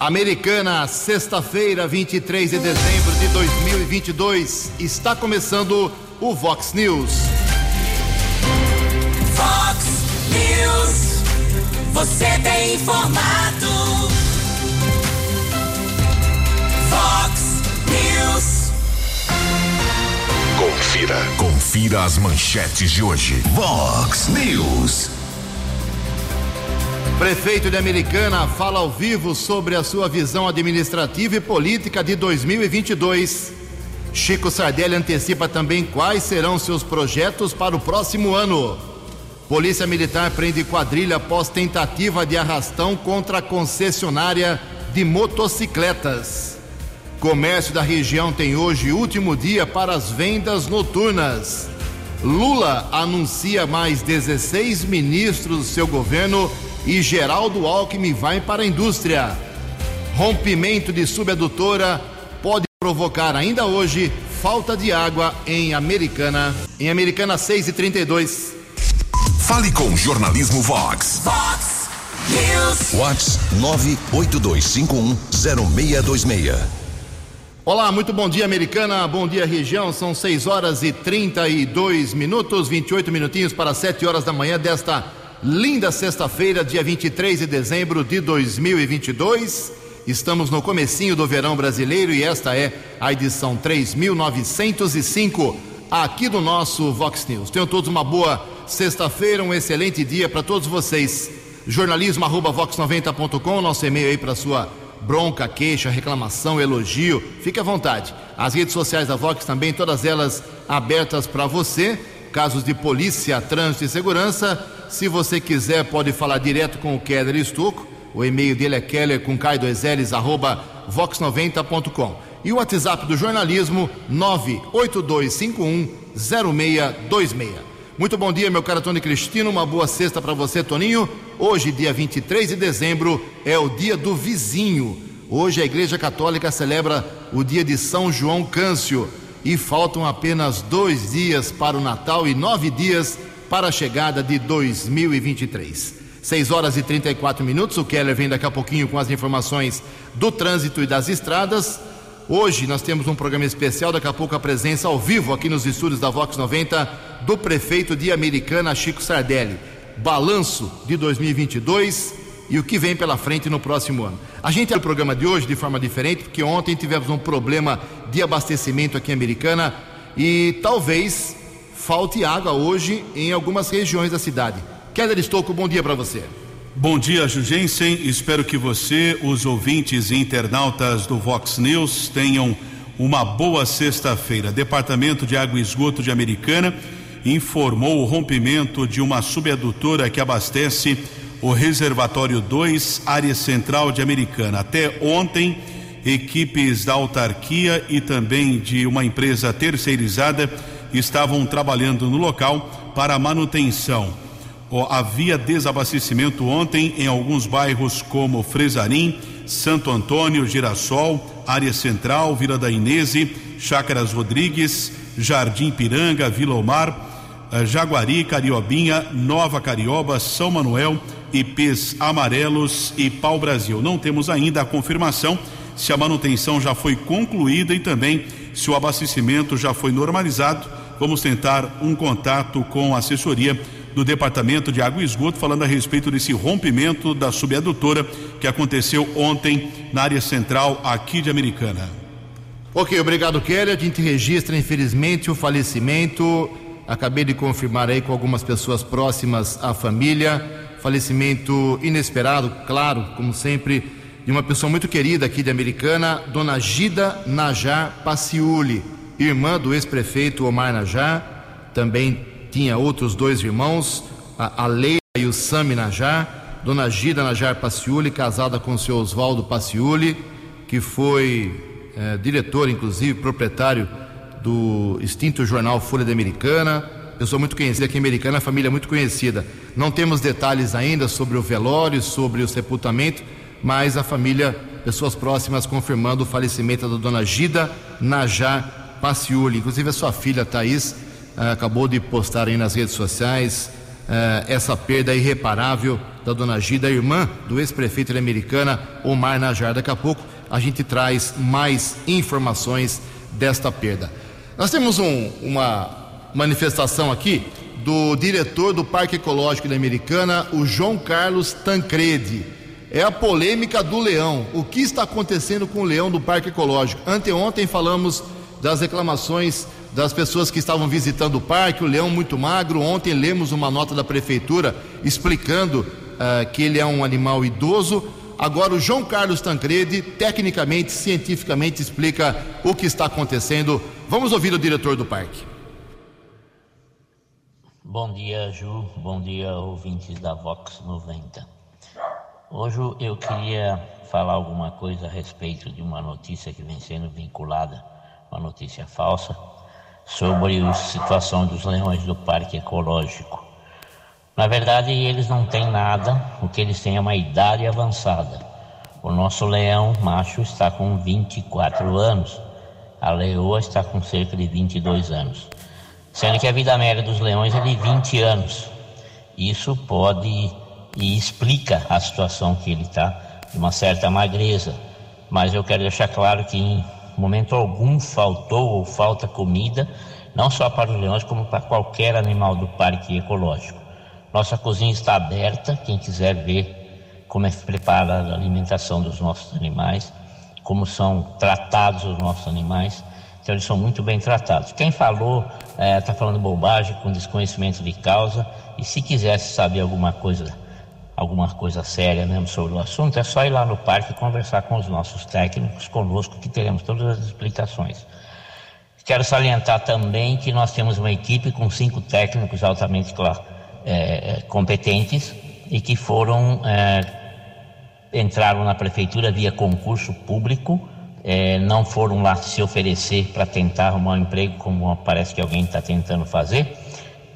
Americana, sexta-feira, 23 de dezembro de 2022, está começando o Vox News. Vox News, você tem informado. Vox News. Confira, confira as manchetes de hoje. Vox News. Prefeito de Americana fala ao vivo sobre a sua visão administrativa e política de 2022. Chico Sardelli antecipa também quais serão seus projetos para o próximo ano. Polícia Militar prende quadrilha após tentativa de arrastão contra a concessionária de motocicletas. Comércio da região tem hoje último dia para as vendas noturnas. Lula anuncia mais 16 ministros do seu governo e Geraldo Alckmin vai para a indústria. Rompimento de subadutora pode provocar ainda hoje falta de água em Americana. Em Americana 6 e 32. Fale com o Jornalismo Vox. Vox News. Vox 982510626. Olá, muito bom dia, Americana. Bom dia, região. São 6 horas e 32 minutos, 28 minutinhos para 7 horas da manhã desta linda sexta-feira, dia 23 de dezembro de 2022. Estamos no comecinho do verão brasileiro e esta é a edição 3905 aqui do nosso Vox News. Tenham todos uma boa sexta-feira, um excelente dia para todos vocês. jornalismo@vox90.com, nosso e-mail aí para sua bronca, queixa, reclamação, elogio. Fique à vontade. As redes sociais da Vox também, todas elas abertas para você. Casos de polícia, trânsito e segurança. Se você quiser, pode falar direto com o Keller Estocco. O e-mail dele é keller com k2ls arroba vox90.com. E o WhatsApp do jornalismo 982510626. Muito bom dia, meu caro Tony Cristino. Uma boa sexta para você, Toninho. Hoje, dia 23 de dezembro, é o dia do vizinho. Hoje a Igreja Católica celebra o dia de São João Câncio. E faltam apenas dois dias para o Natal e nove dias para a chegada de 2023. 6 horas e 34 minutos. O Keller vem daqui a pouquinho com as informações do trânsito e das estradas. Hoje nós temos um programa especial, daqui a pouco a presença ao vivo aqui nos estúdios da Vox 90 do prefeito de Americana, Chico Sardelli. Balanço de 2022 e o que vem pela frente no próximo ano. A gente abre o programa de hoje de forma diferente, porque ontem tivemos um problema de abastecimento aqui em Americana e talvez falte água hoje em algumas regiões da cidade. Keller Estouco, bom dia para você. Bom dia, Jugensen. Espero que você, os ouvintes e internautas do Vox News, tenham uma boa sexta-feira. Departamento de Água e Esgoto de Americana informou o rompimento de uma subadutora que abastece o Reservatório 2, área central de Americana. Até ontem, equipes da autarquia e também de uma empresa terceirizada estavam trabalhando no local para manutenção. Havia desabastecimento ontem em alguns bairros como Fresarim, Santo Antônio, Girassol, Área Central, Vila da Inese, Chácaras Rodrigues, Jardim Piranga, Vila Omar, Jaguari, Cariobinha, Nova Carioba, São Manuel, IPs Amarelos e Pau Brasil. Não temos ainda a confirmação se a manutenção já foi concluída e também se o abastecimento já foi normalizado. Vamos tentar um contato com a assessoria do Departamento de Água e Esgoto falando a respeito desse rompimento da subadutora que aconteceu ontem na área central aqui de Americana. Ok, obrigado, Kelly. A gente registra, infelizmente, o falecimento. Acabei de confirmar aí com algumas pessoas próximas à família. Falecimento inesperado, claro, como sempre, de uma pessoa muito querida aqui de Americana, Dona Gida Najar Paciuli, irmã do ex-prefeito Omar Najar. Também tinha outros dois irmãos, a Leila e o Sami Najar. Dona Gida Najar Paciuli, casada com o seu Oswaldo Paciuli, que foi é, diretor, inclusive, proprietário do extinto jornal Folha da Americana, pessoa muito conhecida aqui em Americana, família muito conhecida. Não temos detalhes ainda sobre o velório, sobre o sepultamento, mas a família, pessoas próximas, confirmando o falecimento da dona Gida Najar Paciuli. Inclusive a sua filha Thaís eh, acabou de postar aí nas redes sociais eh, essa perda irreparável da dona Gida, irmã do ex-prefeito Americana, Omar Najar. Daqui a pouco a gente traz mais informações desta perda. Nós temos um, uma manifestação aqui do diretor do Parque Ecológico da Americana, o João Carlos Tancredi. É a polêmica do leão. O que está acontecendo com o leão do Parque Ecológico? Anteontem falamos das reclamações das pessoas que estavam visitando o parque, o leão muito magro. Ontem lemos uma nota da prefeitura explicando uh, que ele é um animal idoso. Agora o João Carlos Tancredi, tecnicamente, cientificamente, explica o que está acontecendo. Vamos ouvir o diretor do parque. Bom dia, Ju. Bom dia, ouvintes da Vox 90. Hoje eu queria falar alguma coisa a respeito de uma notícia que vem sendo vinculada, uma notícia falsa, sobre a situação dos leões do Parque Ecológico. Na verdade, eles não têm nada, o que eles têm é uma idade avançada. O nosso leão macho está com 24 anos, a leoa está com cerca de 22 anos. Sendo que a vida média dos leões é de 20 anos. Isso pode e explica a situação que ele está, de uma certa magreza. Mas eu quero deixar claro que momento algum faltou ou falta comida, não só para os leões, como para qualquer animal do parque ecológico. Nossa cozinha está aberta, quem quiser ver como é preparada a alimentação dos nossos animais, como são tratados os nossos animais. Então, eles são muito bem tratados. Quem falou está é, tá falando bobagem, com desconhecimento de causa, e se quisesse saber alguma coisa alguma coisa séria mesmo sobre o assunto, é só ir lá no parque conversar com os nossos técnicos, conosco, que teremos todas as explicações. Quero salientar também que nós temos uma equipe com cinco técnicos altamente é, é, competentes e que foram é, entraram na prefeitura via concurso público, é, não foram lá se oferecer para tentar arrumar um emprego, como parece que alguém está tentando fazer,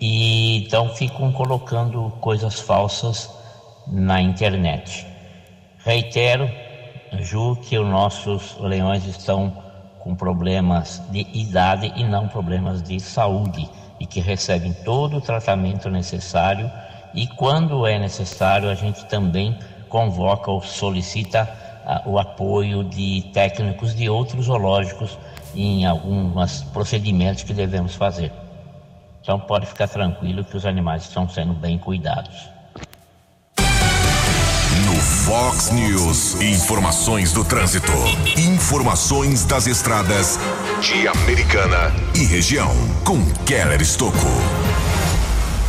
e então ficam colocando coisas falsas na internet. Reitero, Ju, que os nossos leões estão com problemas de idade e não problemas de saúde e que recebem todo o tratamento necessário e quando é necessário a gente também convoca ou solicita uh, o apoio de técnicos de outros zoológicos em alguns procedimentos que devemos fazer. Então pode ficar tranquilo que os animais estão sendo bem cuidados. Fox News. Informações do trânsito. Informações das estradas de Americana e região. Com Keller Estocco.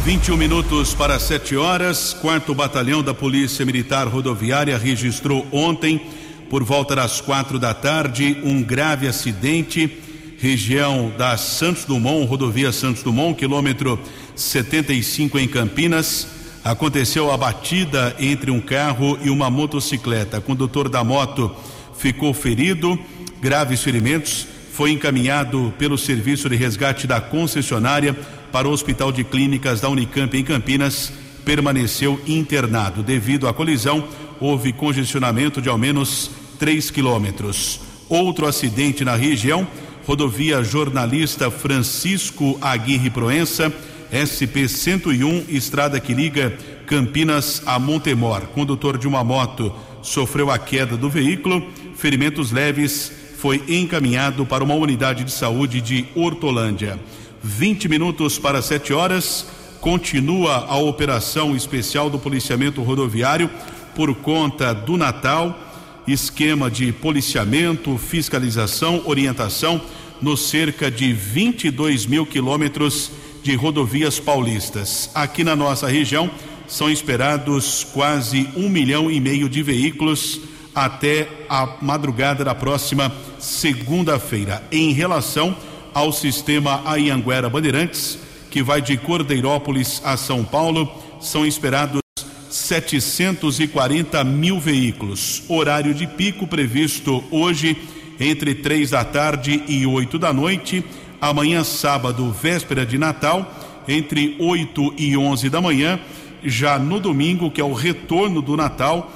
21 minutos para 7 horas. Quarto Batalhão da Polícia Militar Rodoviária registrou ontem, por volta das quatro da tarde, um grave acidente. Região da Santos Dumont, rodovia Santos Dumont, quilômetro 75 em Campinas aconteceu a batida entre um carro e uma motocicleta. O condutor da moto ficou ferido, graves ferimentos, foi encaminhado pelo serviço de resgate da concessionária para o Hospital de Clínicas da Unicamp em Campinas, permaneceu internado. Devido à colisão, houve congestionamento de ao menos 3 quilômetros. Outro acidente na região, rodovia jornalista Francisco Aguirre Proença SP 101, estrada que liga Campinas a Montemor. Condutor de uma moto sofreu a queda do veículo, ferimentos leves, foi encaminhado para uma unidade de saúde de Hortolândia. 20 minutos para 7 horas, continua a operação especial do policiamento rodoviário por conta do Natal, esquema de policiamento, fiscalização, orientação nos cerca de 22 mil quilômetros de rodovias paulistas. Aqui na nossa região são esperados quase um milhão e meio de veículos até a madrugada da próxima segunda-feira. Em relação ao sistema Ayanguera Bandeirantes, que vai de Cordeirópolis a São Paulo, são esperados 740 mil veículos. Horário de pico previsto hoje entre três da tarde e oito da noite amanhã, sábado, véspera de Natal, entre 8 e 11 da manhã. Já no domingo, que é o retorno do Natal,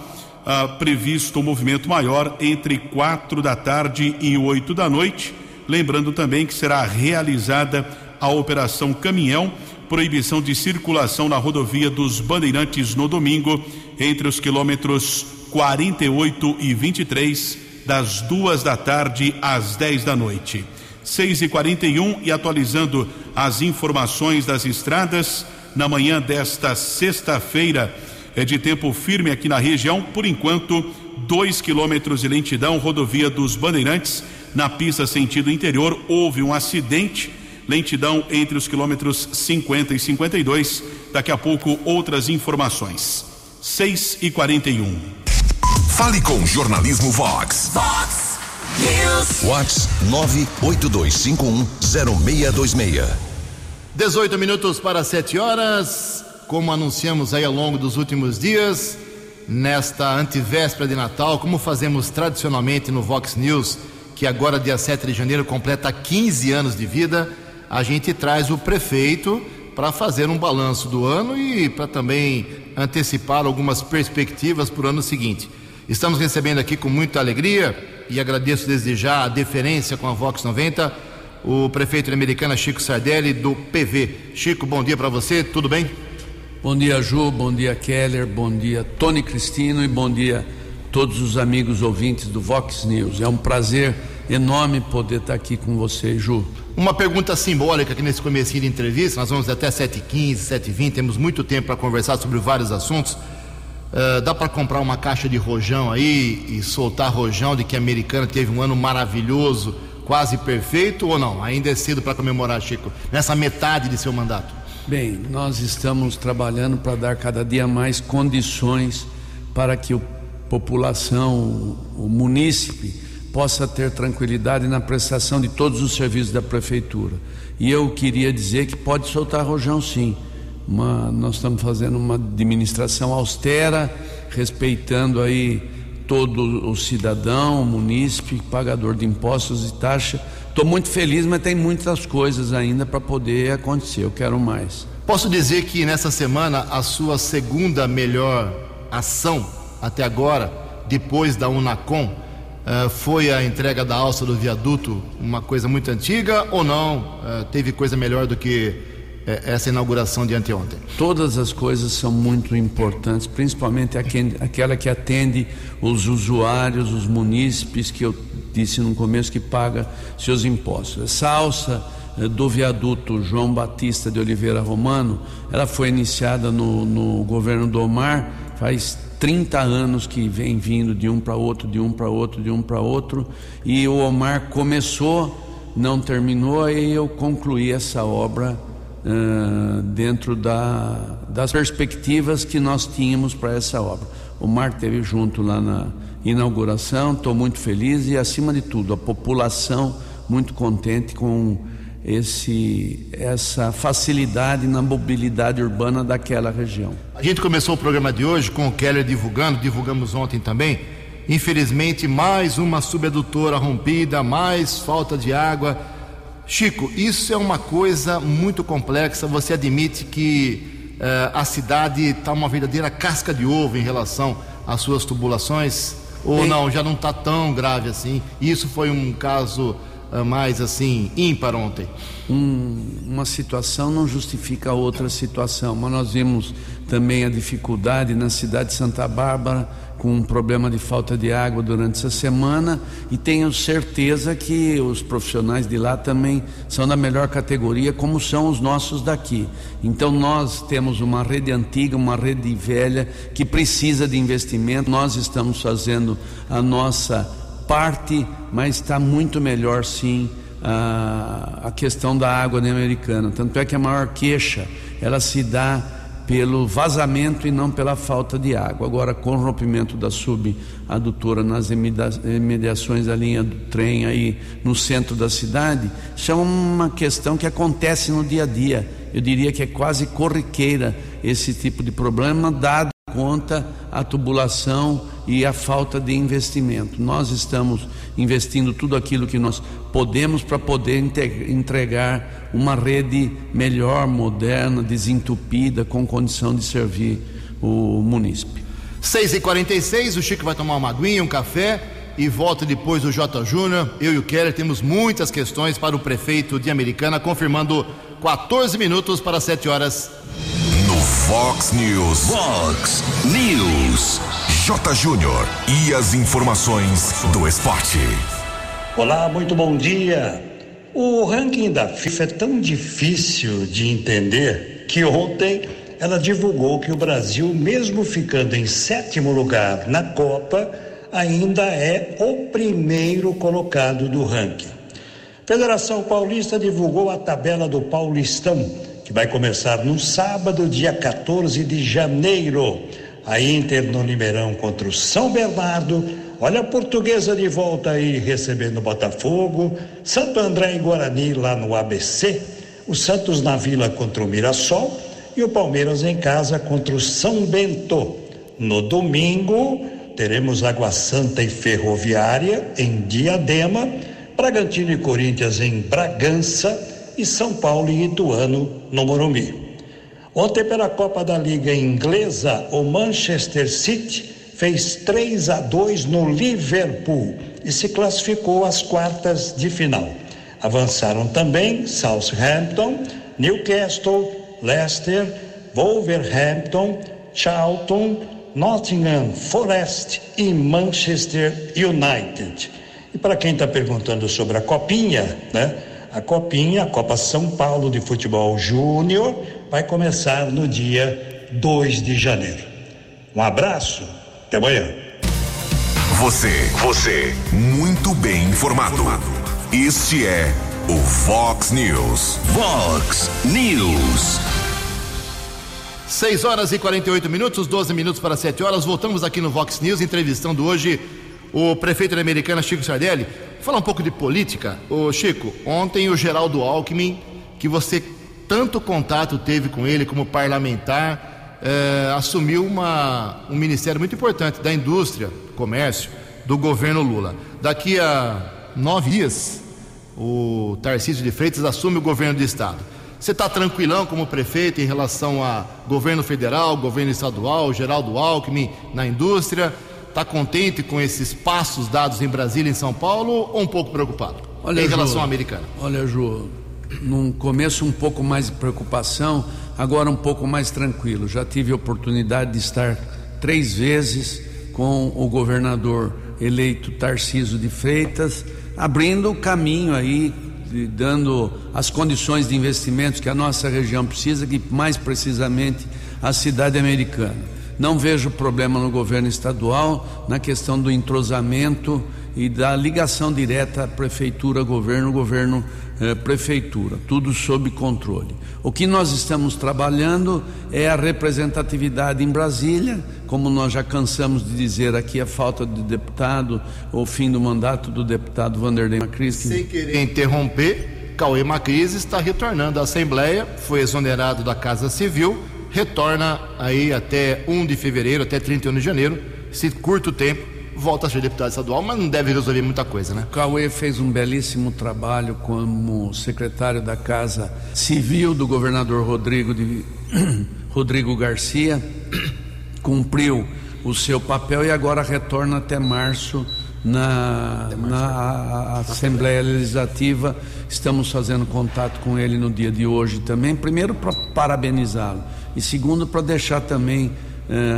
ah, previsto um movimento maior entre 4 da tarde e 8 da noite. Lembrando também que será realizada a Operação Caminhão, proibição de circulação na rodovia dos Bandeirantes no domingo, entre os quilômetros 48 e 23, das duas da tarde às 10 da noite. 6 e 41 e atualizando as informações das estradas na manhã desta sexta-feira. É de tempo firme aqui na região, por enquanto, 2 quilômetros de lentidão, rodovia dos Bandeirantes, na pista sentido interior, houve um acidente, lentidão entre os quilômetros 50 e 52. Daqui a pouco, outras informações. 6 e 41. Fale com Jornalismo Vox. Vox News. Vox 982510626. 18 minutos para 7 horas. Como anunciamos aí ao longo dos últimos dias, nesta antivéspera de Natal, como fazemos tradicionalmente no Vox News, que agora, dia 7 de janeiro, completa 15 anos de vida, a gente traz o prefeito para fazer um balanço do ano e para também antecipar algumas perspectivas para o ano seguinte. Estamos recebendo aqui com muita alegria e agradeço desde já a deferência com a Vox 90, o prefeito americano Chico Sardelli do PV. Chico, bom dia para você, tudo bem? Bom dia, Ju, bom dia, Keller, bom dia, Tony Cristino e bom dia todos os amigos ouvintes do Vox News. É um prazer enorme poder estar aqui com você, Ju. Uma pergunta simbólica aqui nesse começo de entrevista, nós vamos até 7h15, 7h20, temos muito tempo para conversar sobre vários assuntos. Uh, dá para comprar uma caixa de rojão aí e soltar rojão de que a americana teve um ano maravilhoso, quase perfeito ou não? Ainda é cedo para comemorar, Chico, nessa metade de seu mandato. Bem, nós estamos trabalhando para dar cada dia mais condições para que a população, o munícipe, possa ter tranquilidade na prestação de todos os serviços da prefeitura. E eu queria dizer que pode soltar rojão sim. Uma, nós estamos fazendo uma administração austera, respeitando aí todo o cidadão, o munícipe, pagador de impostos e taxa. Estou muito feliz, mas tem muitas coisas ainda para poder acontecer. Eu quero mais. Posso dizer que nessa semana a sua segunda melhor ação até agora, depois da Unacom, uh, foi a entrega da alça do viaduto, uma coisa muito antiga ou não? Uh, teve coisa melhor do que essa inauguração de anteontem? Todas as coisas são muito importantes, principalmente aquela que atende os usuários, os munícipes, que eu disse no começo que paga seus impostos. Essa alça do viaduto João Batista de Oliveira Romano, ela foi iniciada no, no governo do Omar faz 30 anos que vem vindo de um para outro, de um para outro, de um para outro, e o Omar começou, não terminou, e eu concluí essa obra dentro da, das perspectivas que nós tínhamos para essa obra. O Omar esteve junto lá na inauguração, estou muito feliz e, acima de tudo, a população muito contente com esse, essa facilidade na mobilidade urbana daquela região. A gente começou o programa de hoje com o Keller divulgando, divulgamos ontem também. Infelizmente, mais uma subedutora rompida, mais falta de água. Chico, isso é uma coisa muito complexa. Você admite que uh, a cidade está uma verdadeira casca de ovo em relação às suas tubulações? Ou Bem... não, já não está tão grave assim? Isso foi um caso uh, mais assim ímpar ontem? Um, uma situação não justifica outra situação, mas nós vimos também a dificuldade na cidade de Santa Bárbara com um problema de falta de água durante essa semana e tenho certeza que os profissionais de lá também são da melhor categoria, como são os nossos daqui. Então nós temos uma rede antiga, uma rede velha que precisa de investimento. Nós estamos fazendo a nossa parte, mas está muito melhor sim a, a questão da água na americana. Tanto é que a maior queixa ela se dá pelo vazamento e não pela falta de água. Agora, com o rompimento da subadutora nas imediações da linha do trem aí no centro da cidade, isso é uma questão que acontece no dia a dia. Eu diria que é quase corriqueira esse tipo de problema, dado conta a tubulação e a falta de investimento. Nós estamos investindo tudo aquilo que nós podemos para poder entregar uma rede melhor, moderna, desentupida, com condição de servir o munícipe. 6h46, o Chico vai tomar uma aguinha, um café e volta depois o J. Júnior. Eu e o Keller temos muitas questões para o prefeito de Americana, confirmando 14 minutos para 7 horas. No Fox News. Fox News. J. Júnior. E as informações do esporte. Olá, muito bom dia. O ranking da FIFA é tão difícil de entender que ontem ela divulgou que o Brasil, mesmo ficando em sétimo lugar na Copa, ainda é o primeiro colocado do ranking. Federação Paulista divulgou a tabela do Paulistão, que vai começar no sábado, dia 14 de janeiro. A Inter no Limeirão contra o São Bernardo. Olha a portuguesa de volta aí recebendo o Botafogo. Santo André e Guarani lá no ABC. O Santos na Vila contra o Mirassol. E o Palmeiras em casa contra o São Bento. No domingo, teremos Água Santa e Ferroviária em Diadema. Bragantino e Corinthians em Bragança e São Paulo e Ituano no Morumbi. Ontem pela Copa da Liga Inglesa, o Manchester City fez 3 a 2 no Liverpool e se classificou às quartas de final. Avançaram também Southampton, Newcastle, Leicester, Wolverhampton, Charlton, Nottingham Forest e Manchester United. E para quem está perguntando sobre a Copinha, né? A Copinha, a Copa São Paulo de Futebol Júnior, vai começar no dia 2 de janeiro. Um abraço, até amanhã. Você, você, muito bem informado. Este é o Fox News. Fox News. 6 horas e 48 minutos, 12 minutos para 7 horas. Voltamos aqui no Vox News, entrevistando hoje o prefeito da Americana, Chico Sardelli. Falar um pouco de política. Ô Chico, ontem o Geraldo Alckmin, que você tanto contato teve com ele como parlamentar, eh, assumiu uma, um ministério muito importante da indústria, comércio, do governo Lula. Daqui a nove dias, o Tarcísio de Freitas assume o governo do estado. Você está tranquilão como prefeito em relação a governo federal, governo estadual, Geraldo Alckmin na indústria? Está contente com esses passos dados em Brasília e em São Paulo ou um pouco preocupado Olha, em relação Ju, à americana? Olha, Ju, num começo um pouco mais de preocupação, agora um pouco mais tranquilo. Já tive oportunidade de estar três vezes com o governador eleito Tarciso de Freitas, abrindo o caminho aí, dando as condições de investimentos que a nossa região precisa, que mais precisamente a cidade americana. Não vejo problema no governo estadual na questão do entrosamento e da ligação direta prefeitura governo governo eh, prefeitura tudo sob controle. O que nós estamos trabalhando é a representatividade em Brasília como nós já cansamos de dizer aqui a falta de deputado o fim do mandato do deputado Vanderlei Macris Sem querer interromper Cauê Macris está retornando à Assembleia foi exonerado da Casa Civil retorna aí até 1 de fevereiro, até 31 de janeiro, esse curto tempo, volta a ser deputado estadual, mas não deve resolver muita coisa, né? Cauê fez um belíssimo trabalho como secretário da Casa Civil do governador Rodrigo, de, Rodrigo Garcia, cumpriu o seu papel e agora retorna até março na, na Assembleia Legislativa. Estamos fazendo contato com ele no dia de hoje também. Primeiro, para parabenizá-lo e segundo, para deixar também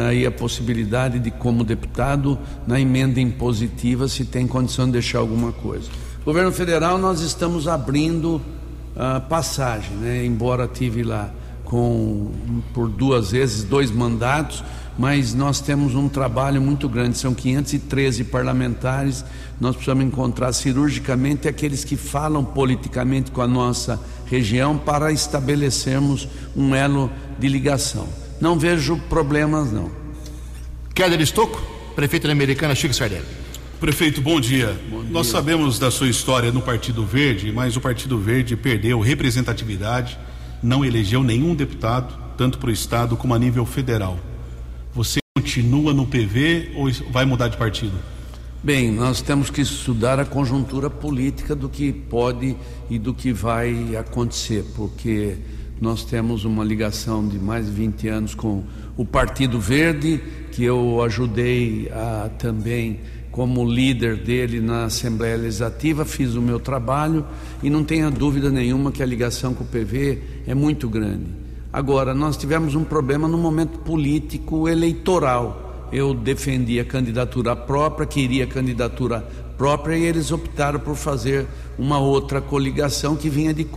aí a possibilidade de, como deputado, na emenda impositiva, se tem condição de deixar alguma coisa. Governo federal, nós estamos abrindo a passagem, né? embora tive lá com por duas vezes dois mandatos, mas nós temos um trabalho muito grande, são 513 parlamentares, nós precisamos encontrar cirurgicamente aqueles que falam politicamente com a nossa região para estabelecermos um elo de ligação. Não vejo problemas, não. Keller Estocco, prefeito da Americana, Chico Sardelli. Prefeito, bom dia. bom dia. Nós sabemos da sua história no Partido Verde, mas o Partido Verde perdeu representatividade, não elegeu nenhum deputado, tanto para o Estado como a nível federal. Você continua no PV ou vai mudar de partido? Bem, nós temos que estudar a conjuntura política do que pode e do que vai acontecer, porque nós temos uma ligação de mais de 20 anos com o Partido Verde, que eu ajudei a, também como líder dele na Assembleia Legislativa, fiz o meu trabalho e não tenha dúvida nenhuma que a ligação com o PV é muito grande. Agora, nós tivemos um problema no momento político eleitoral. Eu defendi a candidatura própria, queria candidatura própria e eles optaram por fazer uma outra coligação que vinha de,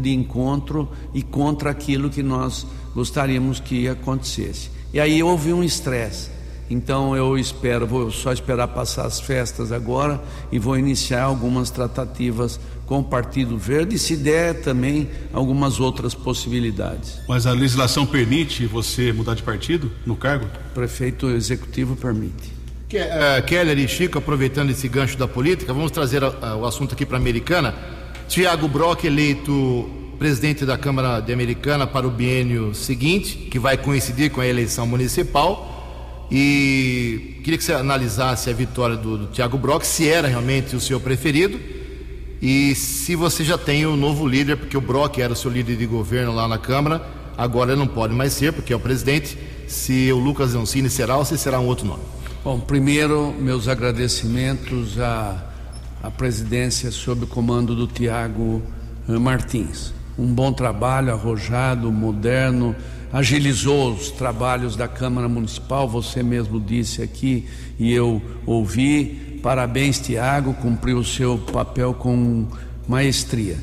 de encontro e contra aquilo que nós gostaríamos que acontecesse. E aí houve um estresse. Então eu espero, vou só esperar passar as festas agora e vou iniciar algumas tratativas com o Partido Verde, se der também algumas outras possibilidades. Mas a legislação permite você mudar de partido no cargo? O prefeito executivo permite. Uh, Keller e Chico, aproveitando esse gancho da política, vamos trazer o assunto aqui para a Americana. Tiago Brock eleito presidente da Câmara de Americana para o biênio seguinte, que vai coincidir com a eleição municipal. E queria que você analisasse a vitória do, do Tiago Brock, se era realmente o seu preferido e se você já tem o um novo líder, porque o Brock era o seu líder de governo lá na Câmara, agora ele não pode mais ser, porque é o presidente. Se o Lucas Leoncini será ou se será um outro nome? Bom, primeiro, meus agradecimentos à, à presidência sob o comando do Tiago eh, Martins. Um bom trabalho, arrojado, moderno, agilizou os trabalhos da Câmara Municipal, você mesmo disse aqui e eu ouvi. Parabéns, Tiago, cumpriu o seu papel com maestria.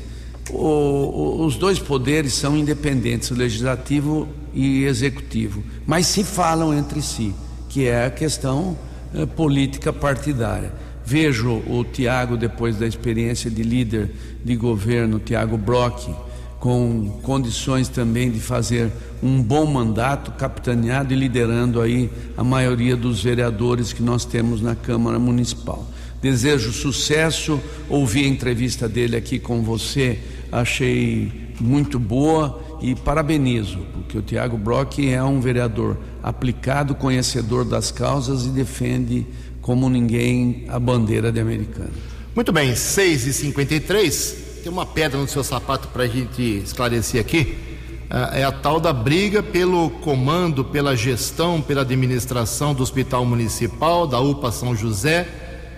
O, os dois poderes são independentes, legislativo e executivo, mas se falam entre si, que é a questão eh, política partidária. Vejo o Tiago, depois da experiência de líder de governo, Tiago Brock, com condições também de fazer um bom mandato, capitaneado e liderando aí a maioria dos vereadores que nós temos na Câmara Municipal. Desejo sucesso, ouvi a entrevista dele aqui com você, achei muito boa e parabenizo, porque o Tiago Brock é um vereador aplicado, conhecedor das causas e defende como ninguém a bandeira de americano. Muito bem, 6h53 tem uma pedra no seu sapato para a gente esclarecer aqui. É a tal da briga pelo comando, pela gestão, pela administração do Hospital Municipal, da UPA São José,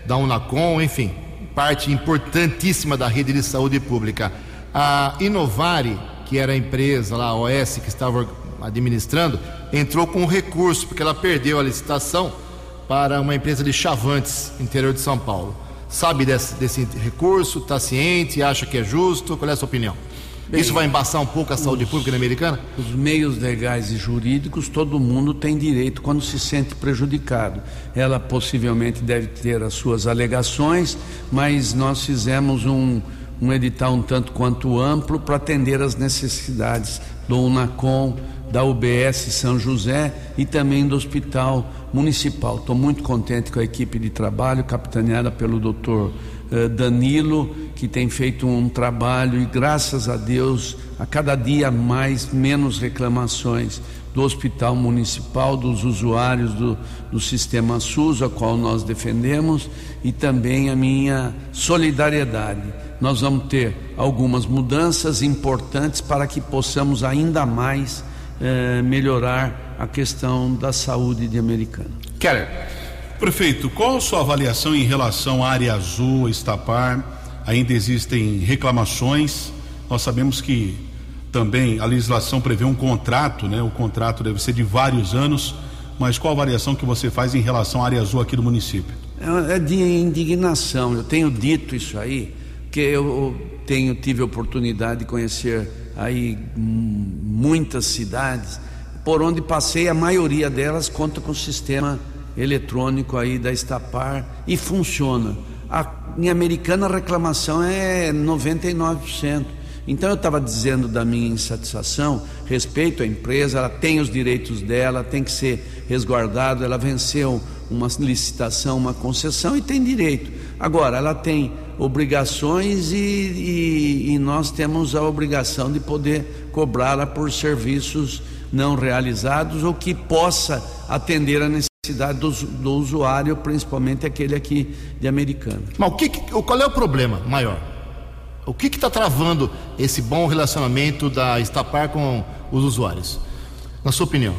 da Unacom, enfim, parte importantíssima da rede de saúde pública. A Inovare, que era a empresa lá, a OS, que estava administrando, entrou com um recurso, porque ela perdeu a licitação para uma empresa de Chavantes, interior de São Paulo sabe desse, desse recurso, está ciente, acha que é justo? Qual é a sua opinião? Bem, Isso vai embaçar um pouco a saúde os, pública americana? Os meios legais e jurídicos, todo mundo tem direito quando se sente prejudicado. Ela possivelmente deve ter as suas alegações, mas nós fizemos um, um edital um tanto quanto amplo para atender as necessidades do UNACOM, da UBS São José e também do Hospital Municipal. Estou muito contente com a equipe de trabalho, capitaneada pelo doutor eh, Danilo, que tem feito um trabalho e, graças a Deus, a cada dia mais, menos reclamações do Hospital Municipal, dos usuários do, do sistema SUS, a qual nós defendemos, e também a minha solidariedade. Nós vamos ter algumas mudanças importantes para que possamos ainda mais eh, melhorar a questão da saúde de Americana. Keller. Prefeito, qual a sua avaliação em relação à área azul, Estapar? Ainda existem reclamações. Nós sabemos que também a legislação prevê um contrato, né? O contrato deve ser de vários anos. Mas qual a avaliação que você faz em relação à área azul aqui do município? É, é de indignação. Eu tenho dito isso aí, que eu tenho tive a oportunidade de conhecer aí muitas cidades, por onde passei, a maioria delas conta com o sistema eletrônico aí da Estapar e funciona. A, em Americana a reclamação é 99%. Então eu estava dizendo da minha insatisfação, respeito à empresa, ela tem os direitos dela, tem que ser resguardado, ela venceu uma licitação, uma concessão e tem direito. Agora, ela tem obrigações e, e, e nós temos a obrigação de poder cobrá-la por serviços não realizados ou que possa atender a necessidade do, do usuário, principalmente aquele aqui de americano. Mas o que, qual é o problema maior? O que está travando esse bom relacionamento da Estapar com os usuários? Na sua opinião?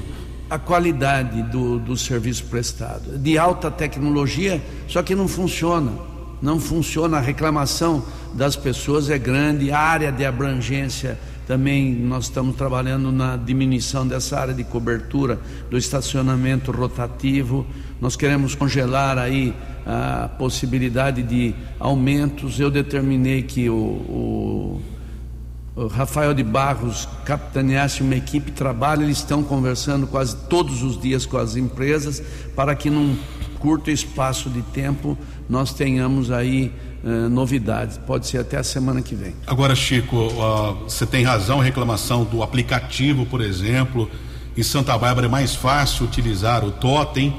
A qualidade do, do serviço prestado. De alta tecnologia, só que não funciona não funciona, a reclamação das pessoas é grande, a área de abrangência também nós estamos trabalhando na diminuição dessa área de cobertura do estacionamento rotativo. Nós queremos congelar aí a possibilidade de aumentos. Eu determinei que o, o, o Rafael de Barros capitaneasse uma equipe de trabalho. Eles estão conversando quase todos os dias com as empresas para que num curto espaço de tempo nós tenhamos aí uh, novidades. Pode ser até a semana que vem. Agora, Chico, uh, você tem razão, reclamação do aplicativo, por exemplo. Em Santa Bárbara é mais fácil utilizar o Totem.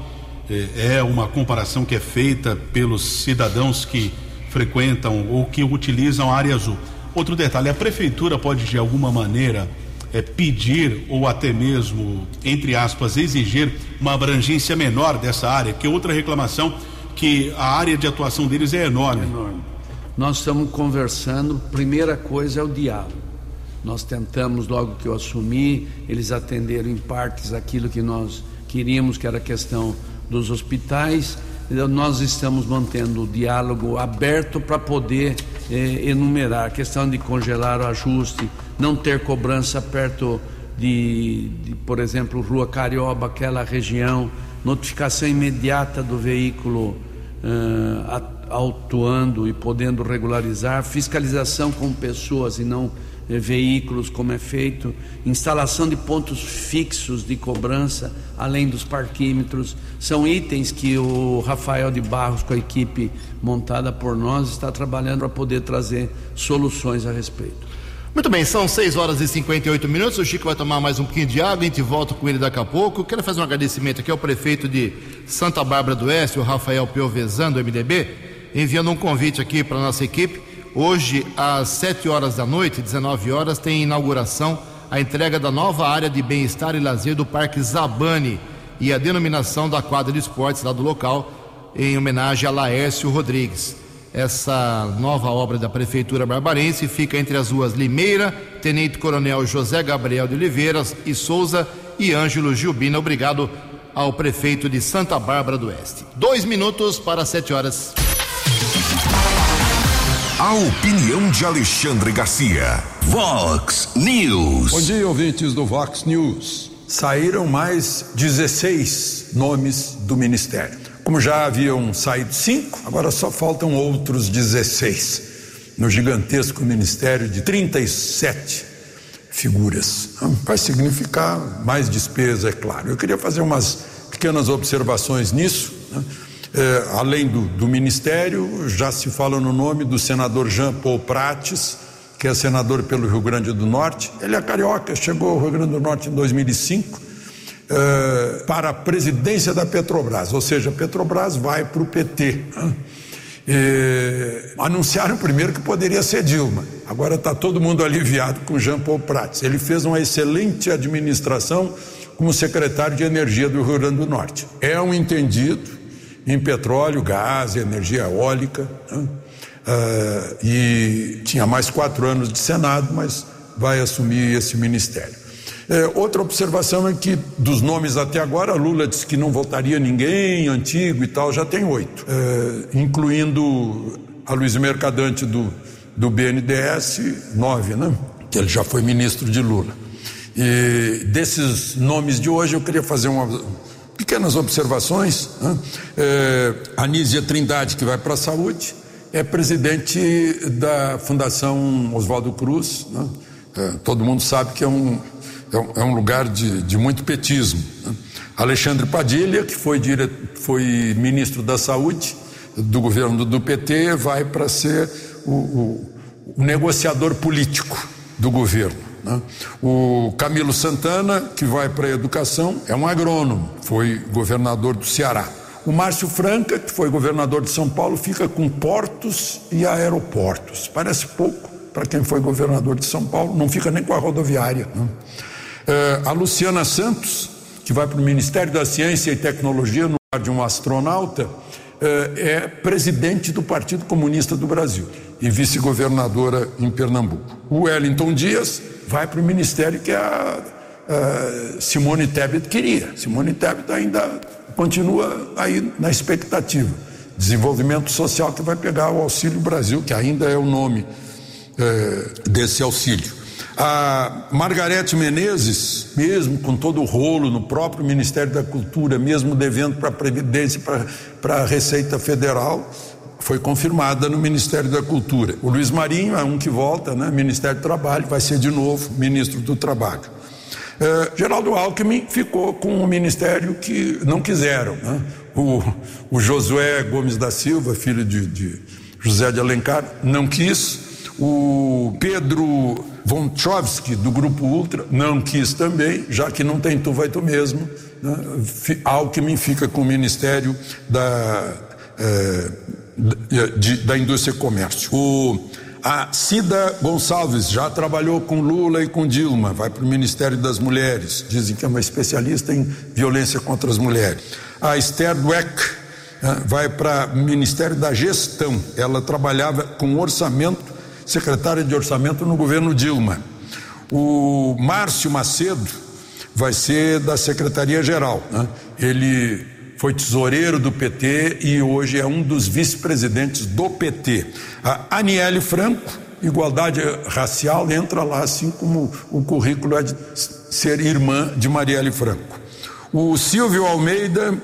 É, é uma comparação que é feita pelos cidadãos que frequentam ou que utilizam a área azul. Outro detalhe, a prefeitura pode de alguma maneira é, pedir ou até mesmo, entre aspas, exigir uma abrangência menor dessa área, que outra reclamação que a área de atuação deles é enorme. enorme. Nós estamos conversando, primeira coisa é o diálogo. Nós tentamos, logo que eu assumi, eles atenderam em partes aquilo que nós queríamos, que era a questão dos hospitais. Nós estamos mantendo o diálogo aberto para poder eh, enumerar a questão de congelar o ajuste, não ter cobrança perto de, de, por exemplo, Rua Carioba, aquela região, notificação imediata do veículo uh, autuando e podendo regularizar, fiscalização com pessoas e não eh, veículos, como é feito, instalação de pontos fixos de cobrança, além dos parquímetros, são itens que o Rafael de Barros, com a equipe montada por nós, está trabalhando para poder trazer soluções a respeito. Muito bem, são 6 horas e 58 minutos. O Chico vai tomar mais um pouquinho de água, a gente volta com ele daqui a pouco. Quero fazer um agradecimento aqui ao prefeito de Santa Bárbara do Oeste, o Rafael Piovesan, do MDB, enviando um convite aqui para nossa equipe. Hoje, às 7 horas da noite, 19 horas, tem inauguração a entrega da nova área de bem-estar e lazer do Parque Zabane e a denominação da quadra de esportes lá do local, em homenagem a Laércio Rodrigues. Essa nova obra da Prefeitura Barbarense fica entre as ruas Limeira, Tenente Coronel José Gabriel de Oliveiras e Souza e Ângelo Gilbina. Obrigado ao prefeito de Santa Bárbara do Oeste. Dois minutos para sete horas. A opinião de Alexandre Garcia. Vox News. Bom dia, ouvintes do Vox News. Saíram mais 16 nomes do Ministério. Como já haviam saído cinco, agora só faltam outros 16 no gigantesco ministério de 37 figuras. Vai significar mais despesa, é claro. Eu queria fazer umas pequenas observações nisso. Né? É, além do, do, ministério, já se fala no nome do senador Jean Paul Prates, que é senador pelo Rio Grande do Norte. Ele é carioca, chegou ao Rio Grande do Norte em 2005 uh, para a presidência da Petrobras, ou seja, Petrobras vai para o PT. Né? anunciaram primeiro que poderia ser Dilma. Agora está todo mundo aliviado com Jean Paul Prats. Ele fez uma excelente administração como secretário de Energia do Rio Grande do Norte. É um entendido em petróleo, gás, energia eólica. Né? Uh, e tinha mais quatro anos de Senado, mas vai assumir esse ministério. É, outra observação é que, dos nomes até agora, Lula disse que não votaria ninguém antigo e tal, já tem oito, é, incluindo a Luiz Mercadante do, do BNDES, nove, né? Que ele já foi ministro de Lula. E desses nomes de hoje, eu queria fazer uma, pequenas observações. Né? É, Anísia Trindade, que vai para a saúde, é presidente da Fundação Oswaldo Cruz. Né? É, todo mundo sabe que é um é, é um lugar de, de muito petismo. Né? Alexandre Padilha, que foi, dire... foi ministro da Saúde do governo do PT, vai para ser o, o, o, negociador político do governo. Né? O Camilo Santana, que vai para a educação, é um agrônomo, foi governador do Ceará. O Márcio Franca, que foi governador de São Paulo, fica com portos e aeroportos. Parece pouco para quem foi governador de São Paulo, não fica nem com a rodoviária. Né? Uh, a Luciana Santos, que vai para o Ministério da Ciência e Tecnologia no lugar de um astronauta, uh, é presidente do Partido Comunista do Brasil e vice-governadora em Pernambuco. O Wellington Dias vai para o ministério que a, a Simone Tebet queria. Simone Tebet ainda continua aí na expectativa. Desenvolvimento Social, que vai pegar o Auxílio Brasil, que ainda é o nome é, desse auxílio. A Margarete Menezes, mesmo com todo o rolo no próprio Ministério da Cultura, mesmo devendo para a Previdência, para a Receita Federal, foi confirmada no Ministério da Cultura. O Luiz Marinho é um que volta, né? Ministério do Trabalho, vai ser de novo ministro do Trabalho. É, Geraldo Alckmin ficou com o ministério que não quiseram. Né? O, o, Josué Gomes da Silva, filho de, de José de Alencar, não quis. O Pedro Vonchovski, do Grupo Ultra, não quis também, já que não tem tu, vai tu mesmo. Né? Alckmin fica com o Ministério da, é, de, da Indústria e Comércio. O, a Cida Gonçalves já trabalhou com Lula e com Dilma, vai para o Ministério das Mulheres, dizem que é uma especialista em violência contra as mulheres. A Esther Dweck né, vai para o Ministério da Gestão, ela trabalhava com orçamento secretária de Orçamento no governo Dilma. O Márcio Macedo vai ser da Secretaria-Geral. Né? Ele foi tesoureiro do PT e hoje é um dos vice-presidentes do PT. A Aniele Franco, igualdade racial, entra lá, assim como o currículo é de ser irmã de Marielle Franco. O Silvio Almeida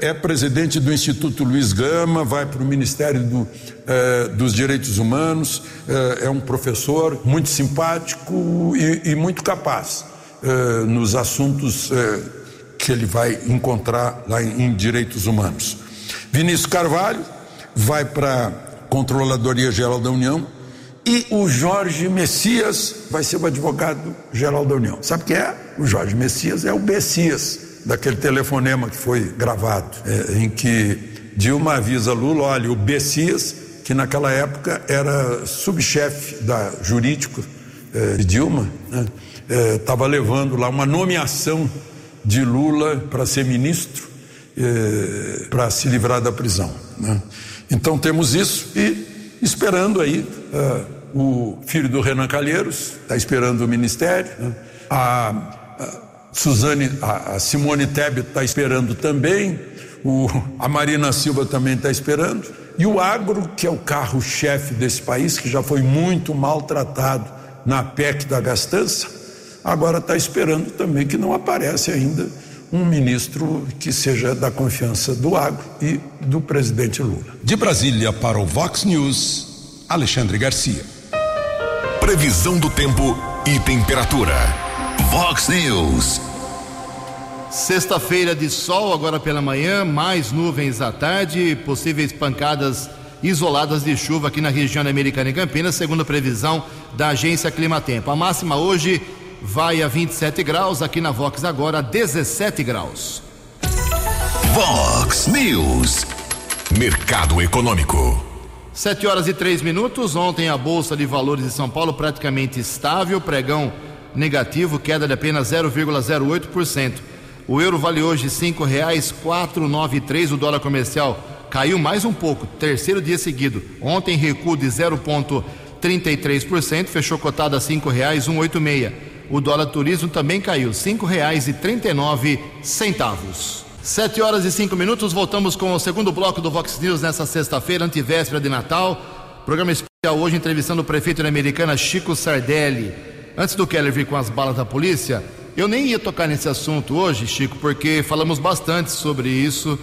é presidente do Instituto Luiz Gama, vai para o Ministério do, eh, dos Direitos Humanos, eh, é um professor muito simpático e, e muito capaz nos assuntos que ele vai encontrar lá em, em Direitos Humanos. Vinícius Carvalho vai para a Controladoria Geral da União e o Jorge Messias vai ser o advogado geral da União. Sabe quem é? O Jorge Messias é o Messias daquele telefonema que foi gravado, é, em que Dilma avisa Lula: olha, o Bessias, que naquela época era subchefe da jurídico é, de Dilma, estava né, é, levando lá uma nomeação de Lula para ser ministro, é, para se livrar da prisão. Né? Então temos isso e esperando aí é, o filho do Renan Calheiros está esperando o ministério, né? a, Suzane, a, Simone Tebet está esperando também, o, a Marina Silva também está esperando, e o agro, que é o carro-chefe desse país, que já foi muito maltratado na PEC da gastança, agora está esperando também que não aparece ainda um ministro que seja da confiança do agro e do presidente Lula. De Brasília para o Vox News, Alexandre Garcia. Previsão do tempo e temperatura. Vox News. Sexta-feira de sol agora pela manhã, mais nuvens à tarde, possíveis pancadas isoladas de chuva aqui na região da Americana e Campinas, segundo a previsão da agência Climatempo. A máxima hoje vai a 27 graus, aqui na Vox agora 17 graus. Vox News. Mercado Econômico. Sete horas e três minutos. Ontem a Bolsa de Valores de São Paulo praticamente estável, pregão negativo, queda de apenas 0,08%. O euro vale hoje nove três. O dólar comercial caiu mais um pouco, terceiro dia seguido. Ontem recuo de 0,33%, fechou cotado a oito meia. O dólar turismo também caiu nove centavos. Sete horas e cinco minutos, voltamos com o segundo bloco do Vox News nessa sexta-feira, antivéspera de Natal. Programa especial hoje entrevistando o prefeito da Americana Chico Sardelli. Antes do Keller vir com as balas da polícia, eu nem ia tocar nesse assunto hoje, Chico, porque falamos bastante sobre isso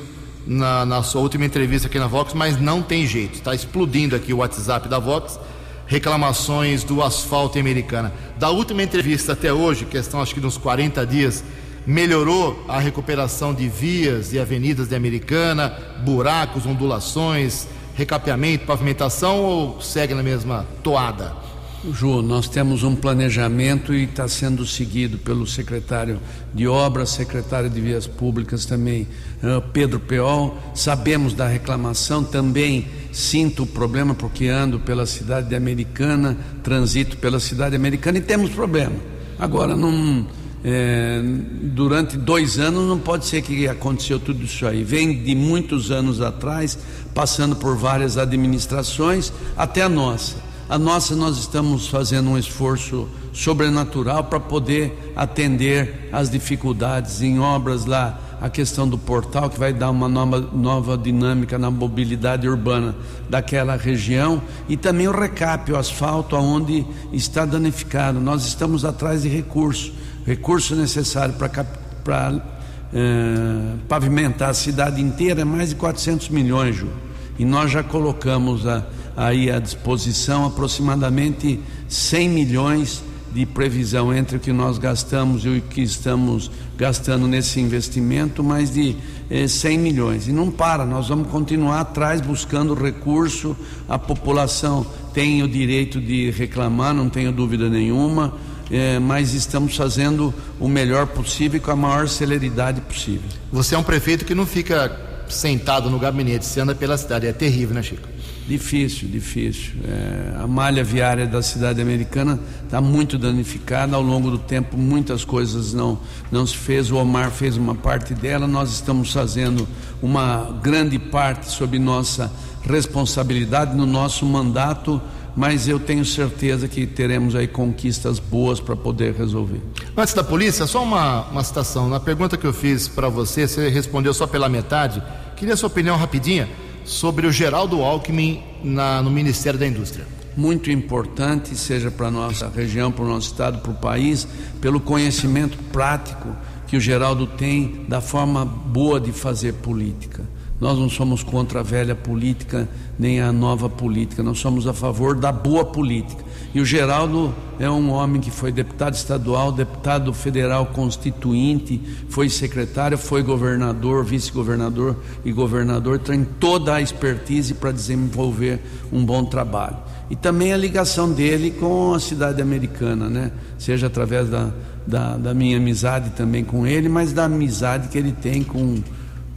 na, na sua última entrevista aqui na Vox, mas não tem jeito. Está explodindo aqui o WhatsApp da Vox. Reclamações do asfalto americana. Da última entrevista até hoje, questão acho que de uns 40 dias, melhorou a recuperação de vias e avenidas de Americana, buracos, ondulações, recapeamento, pavimentação ou segue na mesma toada? Ju, nós temos um planejamento e está sendo seguido pelo secretário de Obras, secretário de Vias Públicas também, Pedro Peol. Sabemos da reclamação, também sinto o problema porque ando pela cidade americana, transito pela cidade americana e temos problema. Agora, não, é, durante dois anos não pode ser que aconteceu tudo isso aí. Vem de muitos anos atrás, passando por várias administrações até a nossa. A nossa, nós estamos fazendo um esforço sobrenatural para poder atender às dificuldades em obras lá, a questão do portal, que vai dar uma nova, nova dinâmica na mobilidade urbana daquela região, e também o recap, o asfalto, onde está danificado. Nós estamos atrás de recursos, recurso necessário para eh, pavimentar a cidade inteira é mais de 400 milhões, Ju. E nós já colocamos a, aí à disposição aproximadamente 100 milhões de previsão entre o que nós gastamos e o que estamos gastando nesse investimento, mais de eh, 100 milhões. E não para, nós vamos continuar atrás buscando recurso. A população tem o direito de reclamar, não tenho dúvida nenhuma, eh, mas estamos fazendo o melhor possível e com a maior celeridade possível. Você é um prefeito que não fica sentado no gabinete, você anda pela cidade, é terrível, né, Chico? Difícil, difícil. É, a malha viária da cidade americana está muito danificada. Ao longo do tempo, muitas coisas não, não se fez. O Omar fez uma parte dela. Nós estamos fazendo uma grande parte sob nossa responsabilidade no nosso mandato. Mas eu tenho certeza que teremos aí conquistas boas para poder resolver. Antes da polícia, só uma, uma citação. Na pergunta que eu fiz para você, você respondeu só pela metade. Queria sua opinião rapidinha sobre o Geraldo Alckmin na, no Ministério da Indústria. Muito importante, seja para a nossa região, para o nosso estado, para o país, pelo conhecimento prático que o Geraldo tem da forma boa de fazer política. Nós não somos contra a velha política nem a nova política, nós somos a favor da boa política. E o Geraldo é um homem que foi deputado estadual, deputado federal constituinte, foi secretário, foi governador, vice-governador e governador, tem toda a expertise para desenvolver um bom trabalho. E também a ligação dele com a cidade americana, né? Seja através da, da, da minha amizade também com ele, mas da amizade que ele tem com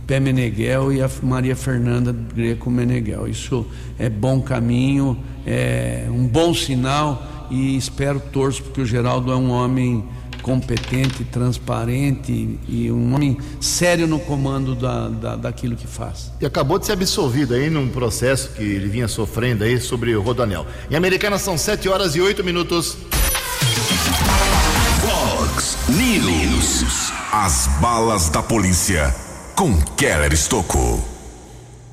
Pé Meneghel e a Maria Fernanda Greco Meneghel. Isso é bom caminho, é um bom sinal e espero, torço, porque o Geraldo é um homem competente, transparente e um homem sério no comando da, da, daquilo que faz. E acabou de ser absolvido aí num processo que ele vinha sofrendo aí sobre o Rodanel. Em Americana são 7 horas e 8 minutos. Fox News. As balas da polícia com Keller Estocou.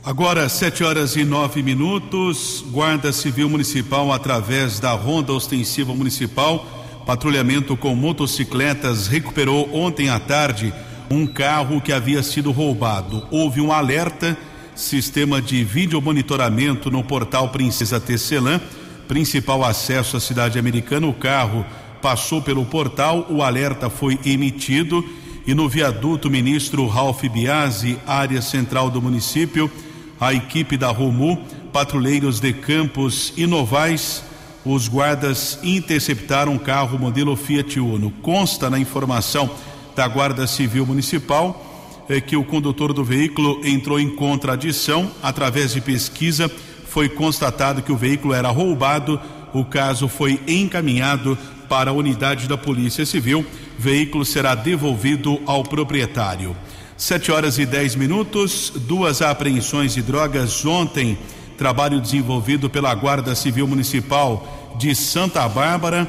Agora, sete horas e nove minutos, Guarda Civil Municipal, através da Ronda Ostensiva Municipal, patrulhamento com motocicletas, recuperou ontem à tarde um carro que havia sido roubado. Houve um alerta, sistema de vídeo monitoramento no portal Princesa Tecelã, principal acesso à cidade americana. O carro passou pelo portal, o alerta foi emitido e no viaduto ministro Ralph Biasi, área central do município, a equipe da Romu, patrulheiros de Campos e Novais, os guardas interceptaram um carro modelo Fiat Uno. Consta na informação da Guarda Civil Municipal é que o condutor do veículo entrou em contradição. Através de pesquisa, foi constatado que o veículo era roubado. O caso foi encaminhado para a unidade da Polícia Civil. Veículo será devolvido ao proprietário. Sete horas e dez minutos, duas apreensões de drogas ontem. Trabalho desenvolvido pela Guarda Civil Municipal de Santa Bárbara,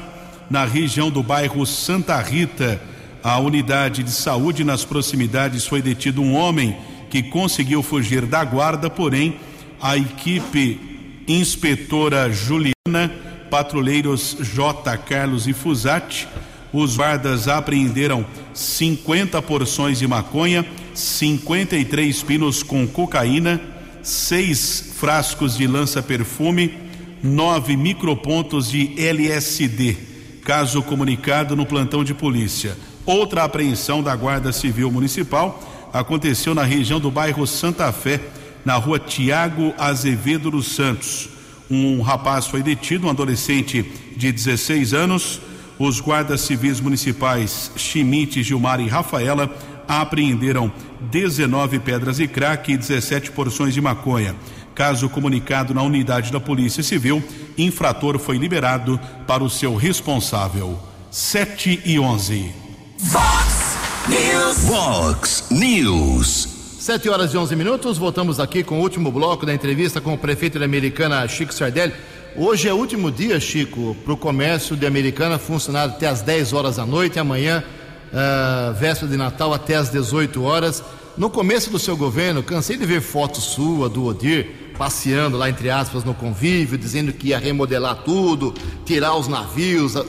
na região do bairro Santa Rita. A unidade de saúde nas proximidades foi detido um homem que conseguiu fugir da guarda, porém a equipe inspetora Juliana patrulheiros J. Carlos e Fusati. Os guardas apreenderam 50 porções de maconha, 53 pinos com cocaína, seis frascos de lança-perfume, nove micropontos de LSD. Caso comunicado no plantão de polícia. Outra apreensão da Guarda Civil Municipal aconteceu na região do bairro Santa Fé, na rua Tiago Azevedo dos Santos. Um rapaz foi detido, um adolescente de 16 anos. Os guardas civis municipais Schmidt, Gilmar e Rafaela apreenderam 19 pedras de crack e 17 porções de maconha. Caso comunicado na unidade da Polícia Civil, infrator foi liberado para o seu responsável. 7 e 11. Fox News. Fox News. Sete horas e onze minutos, voltamos aqui com o último bloco da entrevista com o prefeito da Americana, Chico Sardelli. Hoje é o último dia, Chico, para o comércio de Americana funcionar até as 10 horas da noite, amanhã, uh, véspera de Natal, até as 18 horas. No começo do seu governo, cansei de ver fotos sua, do Odir, passeando lá, entre aspas, no convívio, dizendo que ia remodelar tudo, tirar os navios, uh,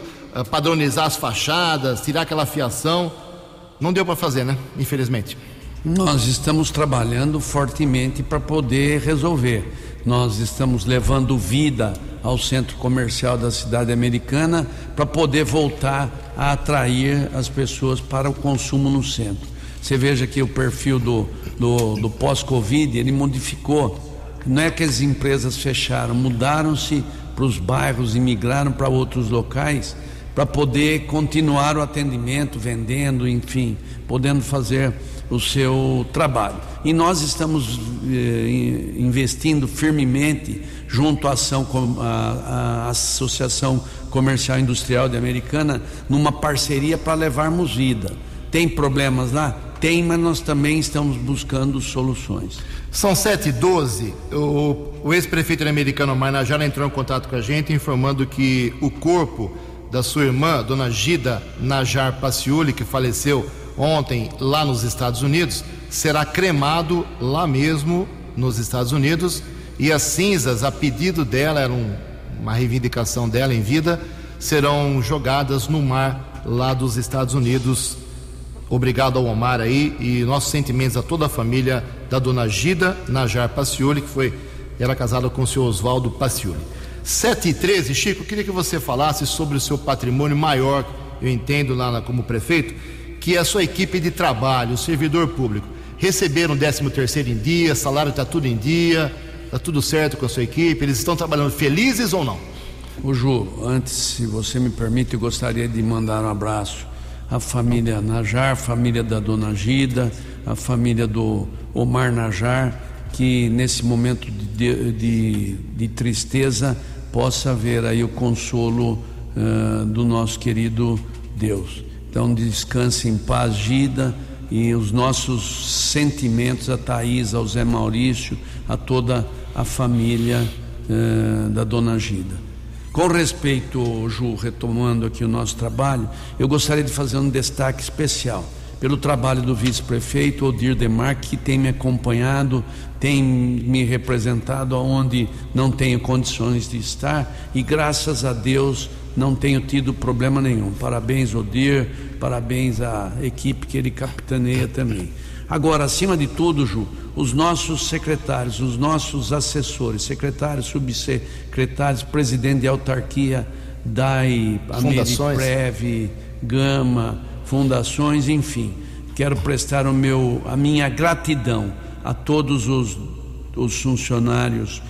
padronizar as fachadas, tirar aquela fiação. Não deu para fazer, né? Infelizmente. Nós estamos trabalhando fortemente para poder resolver. Nós estamos levando vida ao centro comercial da cidade americana para poder voltar a atrair as pessoas para o consumo no centro. Você veja que o perfil do, do, do pós-Covid ele modificou. Não é que as empresas fecharam, mudaram-se para os bairros e migraram para outros locais para poder continuar o atendimento, vendendo, enfim, podendo fazer o seu trabalho. E nós estamos eh, investindo firmemente junto à ação a, a Associação Comercial Industrial de Americana numa parceria para levarmos vida. Tem problemas lá? Tem, mas nós também estamos buscando soluções. São 7 e 12 O, o ex-prefeito americano Marnajara entrou em contato com a gente informando que o corpo da sua irmã, dona Gida Najar Paciuli, que faleceu ontem lá nos Estados Unidos, será cremado lá mesmo nos Estados Unidos e as cinzas, a pedido dela, era um, uma reivindicação dela em vida, serão jogadas no mar lá dos Estados Unidos. Obrigado ao Omar aí e nossos sentimentos a toda a família da dona Gida Najar Pacioli, que foi era casada com o senhor Oswaldo Pacioli. 7 e 13, Chico, queria que você falasse sobre o seu patrimônio maior, eu entendo lá como prefeito, que a sua equipe de trabalho, o servidor público. Receberam o 13 terceiro em dia, salário está tudo em dia, está tudo certo com a sua equipe, eles estão trabalhando felizes ou não? O Ju, antes, se você me permite, eu gostaria de mandar um abraço à família Najar, família da dona Gida, a família do Omar Najar, que nesse momento de, de, de tristeza possa ver aí o consolo uh, do nosso querido Deus. Então descanse em paz, Gida, e os nossos sentimentos a Thaís, ao Zé Maurício, a toda a família eh, da Dona Gida. Com respeito, Ju, retomando aqui o nosso trabalho, eu gostaria de fazer um destaque especial pelo trabalho do vice-prefeito Odir Demar, que tem me acompanhado, tem me representado onde não tenho condições de estar e graças a Deus não tenho tido problema nenhum. Parabéns, Odir, parabéns à equipe que ele capitaneia também. Agora, acima de tudo, Ju, os nossos secretários, os nossos assessores, secretários, subsecretários, presidente de autarquia, DAI, Ameriprev, Gama, fundações, enfim. Quero prestar o meu, a minha gratidão a todos os, os funcionários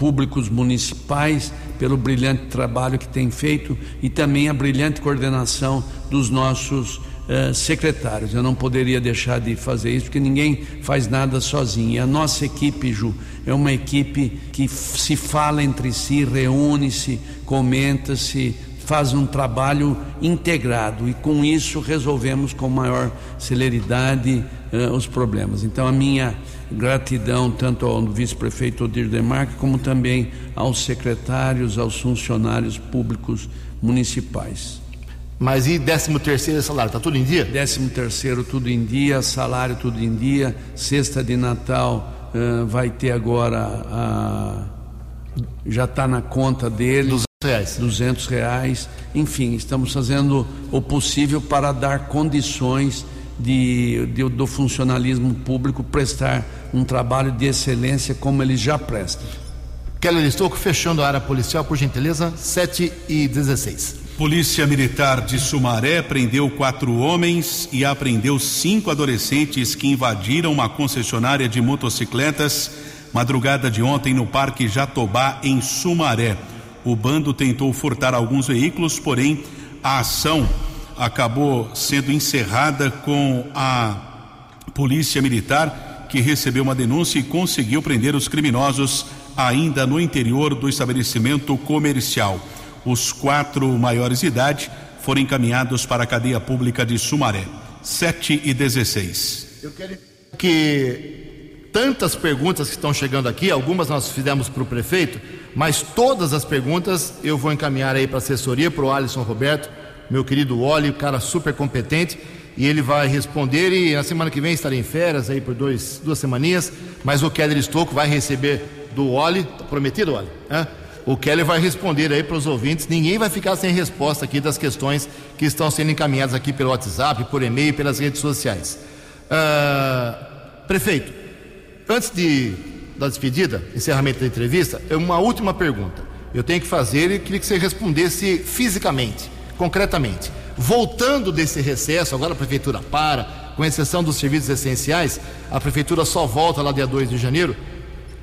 públicos municipais pelo brilhante trabalho que tem feito e também a brilhante coordenação dos nossos uh, secretários. Eu não poderia deixar de fazer isso porque ninguém faz nada sozinho. E a nossa equipe, Ju, é uma equipe que se fala entre si, reúne-se, comenta-se, faz um trabalho integrado e com isso resolvemos com maior celeridade uh, os problemas. Então a minha Gratidão tanto ao vice-prefeito Odir Demarque, como também aos secretários, aos funcionários públicos municipais. Mas e 13 terceiro salário, está tudo em dia? 13 terceiro tudo em dia, salário tudo em dia, cesta de Natal uh, vai ter agora, já está na conta dele. 200 reais. 200 reais. Enfim, estamos fazendo o possível para dar condições de, de, do funcionalismo público prestar um trabalho de excelência como ele já presta. Keller Estouco, fechando a área policial, por gentileza, 7 e 16. Polícia Militar de Sumaré prendeu quatro homens e apreendeu cinco adolescentes que invadiram uma concessionária de motocicletas madrugada de ontem no Parque Jatobá, em Sumaré. O bando tentou furtar alguns veículos, porém a ação acabou sendo encerrada com a Polícia Militar, que recebeu uma denúncia e conseguiu prender os criminosos ainda no interior do estabelecimento comercial. Os quatro maiores de idade foram encaminhados para a cadeia pública de Sumaré. 7 e 16. Eu quero que tantas perguntas que estão chegando aqui, algumas nós fizemos para o prefeito, Mas todas as perguntas eu vou encaminhar aí para a assessoria, para o Alisson Roberto, meu querido Oli, cara super competente, e ele vai responder. E na semana que vem estarei em férias aí por dois, duas semaninhas, mas o Keller Estocco vai receber do Oli, tá prometido, Oli? Hã? O Keller vai responder aí para os ouvintes. Ninguém vai ficar sem resposta aqui das questões que estão sendo encaminhadas aqui pelo WhatsApp, por e-mail, pelas redes sociais. Uh, prefeito, antes de da despedida, encerramento da entrevista, é uma última pergunta. Eu tenho que fazer e queria que você respondesse fisicamente, concretamente. Voltando desse recesso, agora a prefeitura para, com exceção dos serviços essenciais, a prefeitura só volta lá dia 2 de janeiro.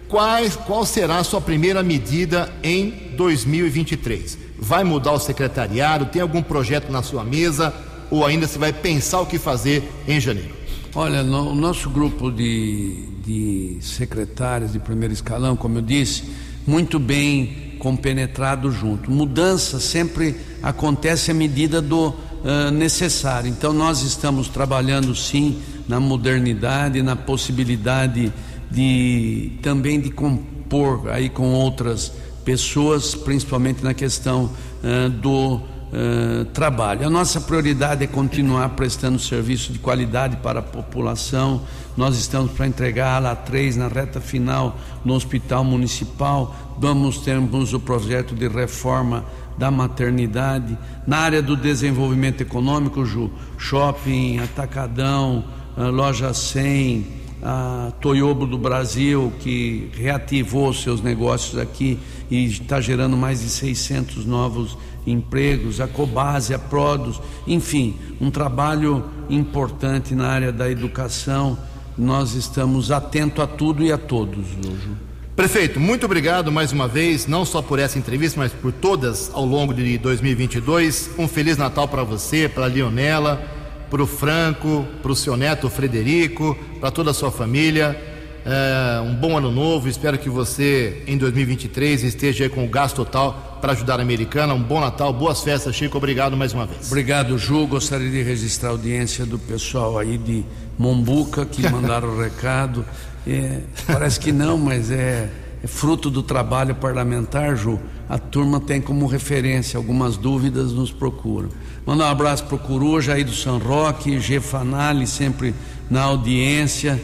Quais, qual será a sua primeira medida em 2023? Vai mudar o secretariado? Tem algum projeto na sua mesa? Ou ainda se vai pensar o que fazer em janeiro? Olha, no, o nosso grupo de, de secretários de primeiro escalão, como eu disse, muito bem compenetrado junto. Mudança sempre acontece à medida do uh, necessário. Então, nós estamos trabalhando sim na modernidade, na possibilidade de também de compor aí com outras pessoas, principalmente na questão uh, do uh, trabalho. A nossa prioridade é continuar prestando serviço de qualidade para a população. Nós estamos para entregar a ala 3 na reta final no Hospital Municipal. Vamos termos o projeto de reforma da maternidade. Na área do desenvolvimento econômico, Ju, shopping, atacadão, uh, loja 100 a Toyobo do Brasil, que reativou seus negócios aqui e está gerando mais de 600 novos empregos, a Cobase, a Produs, enfim, um trabalho importante na área da educação. Nós estamos atentos a tudo e a todos, hoje. Prefeito, muito obrigado mais uma vez, não só por essa entrevista, mas por todas ao longo de 2022. Um feliz Natal para você, para a Leonela, para o Franco, para o seu neto Frederico, para toda a sua família. É, um bom ano novo. Espero que você, em 2023, esteja com o gás total para ajudar a americana. Um bom Natal, boas festas, Chico. Obrigado mais uma vez. Obrigado, Ju. Gostaria de registrar a audiência do pessoal aí de Mombuca que mandaram o recado. É, parece que não, mas é, é fruto do trabalho parlamentar, Ju. A turma tem como referência algumas dúvidas, nos procuram. Mandar um abraço para o Coruja aí do São Roque, G Fanali, sempre na audiência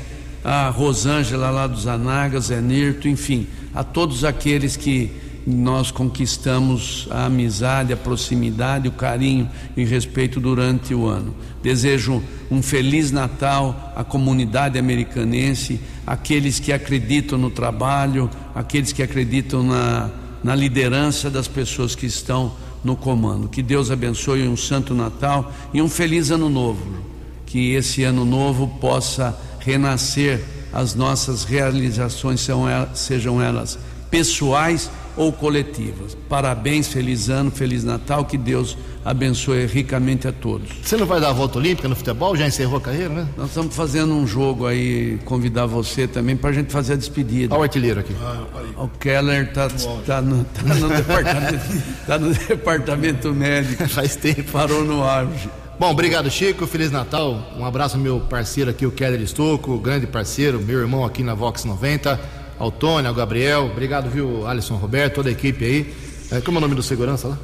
a Rosângela lá dos Anagas, Zé Nirto, enfim, a todos aqueles que nós conquistamos a amizade, a proximidade, o carinho e respeito durante o ano. Desejo um feliz Natal à comunidade americanense, aqueles que acreditam no trabalho, aqueles que acreditam na, na liderança das pessoas que estão no comando. Que Deus abençoe um santo Natal e um feliz ano novo. Que esse ano novo possa renascer as nossas realizações, sejam elas pessoais ou coletivas. Parabéns, feliz ano, feliz Natal, que Deus abençoe ricamente a todos. Você não vai dar a volta olímpica no futebol? Já encerrou a carreira, né? Nós estamos fazendo um jogo aí, convidar você também para a gente fazer a despedida. Olha o artilheiro aqui. Ah, o Keller está tá no, tá no, departamento, tá no departamento médico. Faz tempo. Parou no auge. Bom, obrigado, Chico. Feliz Natal. Um abraço ao meu parceiro aqui, o Keller Estocco, grande parceiro, meu irmão aqui na Vox 90, ao Tony, ao Gabriel. Obrigado, viu, Alisson Roberto, toda a equipe aí. É, como é o nome do segurança lá?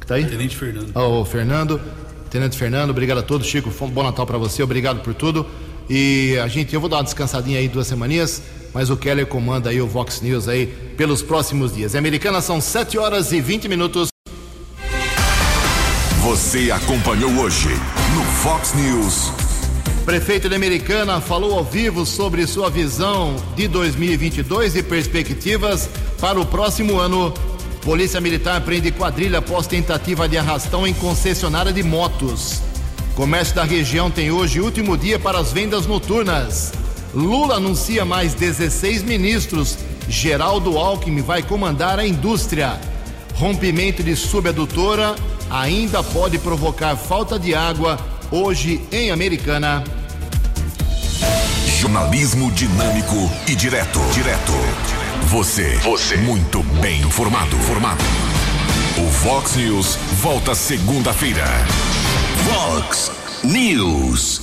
Que tá aí? Tenente Fernando. O Fernando. Tenente Fernando, obrigado a todos. Chico, um bom Natal para você, obrigado por tudo. E a gente, eu vou dar uma descansadinha aí duas semaninhas, mas o Keller comanda aí o Vox News aí pelos próximos dias. Em Americana são 7 horas e 20 minutos. Você acompanhou hoje no Fox News. Prefeito de Americana falou ao vivo sobre sua visão de 2022 e perspectivas para o próximo ano. Polícia Militar prende quadrilha após tentativa de arrastão em concessionária de motos. Comércio da região tem hoje último dia para as vendas noturnas. Lula anuncia mais 16 ministros. Geraldo Alckmin vai comandar a indústria. Rompimento de subadutora ainda pode provocar falta de água hoje em Americana. Jornalismo dinâmico e direto. Direto. Você. Você. Muito bem informado. Formado. O Vox News volta segunda-feira. Vox News.